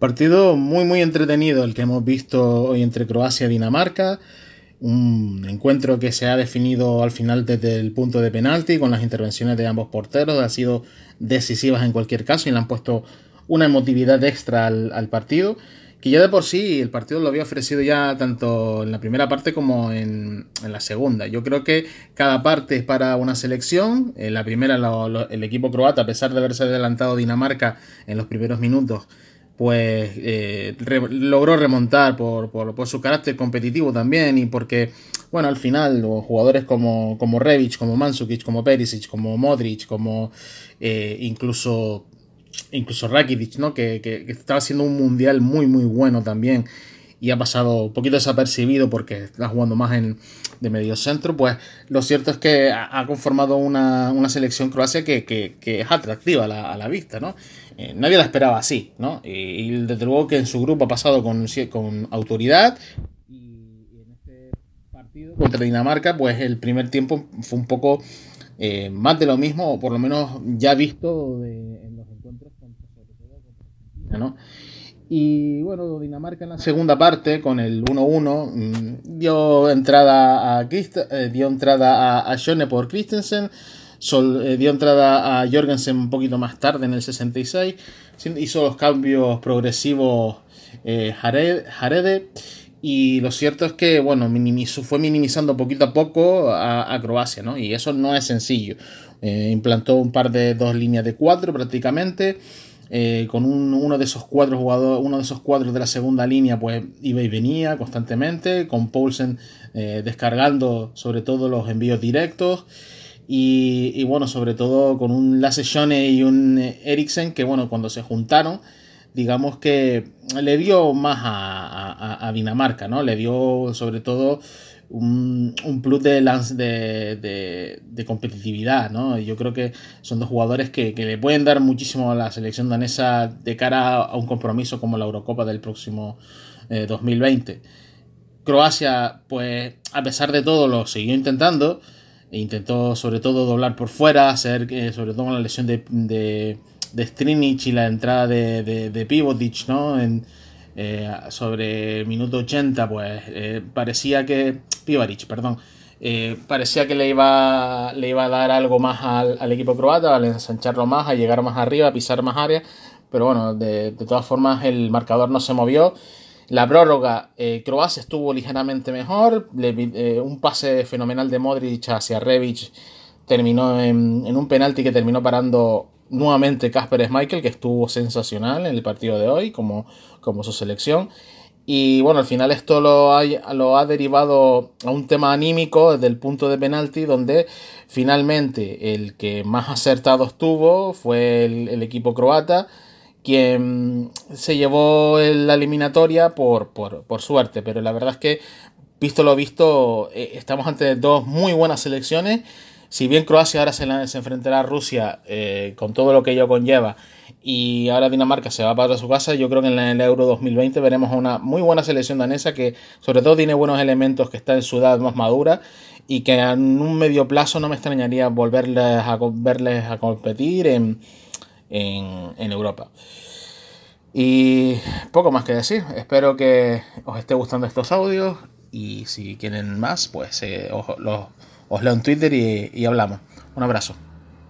Partido muy muy entretenido el que hemos visto hoy entre Croacia y Dinamarca. Un encuentro que se ha definido al final desde el punto de penalti con las intervenciones de ambos porteros. Han sido decisivas en cualquier caso y le han puesto una emotividad extra al, partido. Que ya de por sí el partido lo había ofrecido ya tanto en la primera parte como en, la segunda. Yo creo que cada parte es para una selección. En la primera el equipo croata, a pesar de haberse adelantado Dinamarca en los primeros minutos, pues eh, logró remontar por, por, su carácter competitivo también y porque, bueno, al final los jugadores como, como Revic, como Mansukic, como Perisic, como Modric, como eh, incluso, incluso Rakitic, ¿no? Que, que, estaba haciendo un mundial muy, muy bueno también y ha pasado un poquito desapercibido porque está jugando más en, de medio centro, pues lo cierto es que ha, conformado una, selección Croacia que, que, es atractiva a la, a la vista, ¿no? Eh, nadie la esperaba así, ¿no? Y, desde luego que en su grupo ha pasado con, con autoridad. Y, este contra Dinamarca, pues el primer tiempo fue un poco eh, más de lo mismo, o por lo menos ya visto en los encuentros contra, Argentina, ¿no? Y bueno, Dinamarca en la segunda parte, con el 1-1, mm, dio entrada a, eh, dio entrada a, a por Christensen eh, dio entrada a Jorgensen un poquito más tarde, en el 66. Hizo los cambios progresivos eh, Jarede. Y lo cierto es que, bueno, fue minimizando poquito a poco a, Croacia, ¿no? Y eso no es sencillo. Implantó un par de dos líneas de cuatro prácticamente. Con uno de esos cuatro jugadores, uno de esos cuadros de la segunda línea, pues iba y venía constantemente, con Paulsen descargando sobre todo los envíos directos. Y, bueno, sobre todo con un Lasse y un Eriksen que bueno, cuando se juntaron, digamos que le dio más a, Dinamarca, ¿no? Le dio sobre todo un, plus de, de, de, competitividad, ¿no? Yo creo que son dos jugadores que, le pueden dar muchísimo a la selección danesa de cara a un compromiso como la Eurocopa del próximo 2020. Eh, Croacia, pues a pesar de todo, lo siguió intentando e intentó sobre todo doblar por fuera, hacer eh, sobre todo la lesión de, de, Strinic y la entrada de, de, de ¿no? En, eh, sobre minuto 80, pues eh, parecía que. Pivaric, perdón. parecía que le iba, le iba a dar algo más al, equipo croata, al ensancharlo más, a llegar más arriba, a pisar más área. Pero bueno, de, de todas formas, el marcador no se movió. La prórroga, eh, Croacia estuvo ligeramente mejor. Eh, un pase fenomenal de Modric hacia Revic terminó en, un penalti que terminó parando nuevamente Kasper Schmeichel, que estuvo sensacional en el partido de hoy, como, como su selección. Y bueno, al final esto lo ha, lo ha derivado a un tema anímico desde el punto de penalti, donde finalmente el que más acertado estuvo fue el equipo croata quien se llevó la eliminatoria por, por, suerte, pero la verdad es que, visto lo visto, eh, estamos ante dos muy buenas selecciones. Si bien Croacia ahora se, enfrentará a Rusia eh, con todo lo que ello conlleva y ahora Dinamarca se va para su casa, yo creo que en el Euro 2020 veremos una muy buena selección danesa que sobre todo tiene buenos elementos, que está en su edad más madura y que en un medio plazo no me extrañaría volverles a, verles a competir en en, Europa. Y poco más que decir. Espero que os esté gustando estos audios. Y si quieren más, pues eh, os, leo en Twitter y, hablamos. Un abrazo.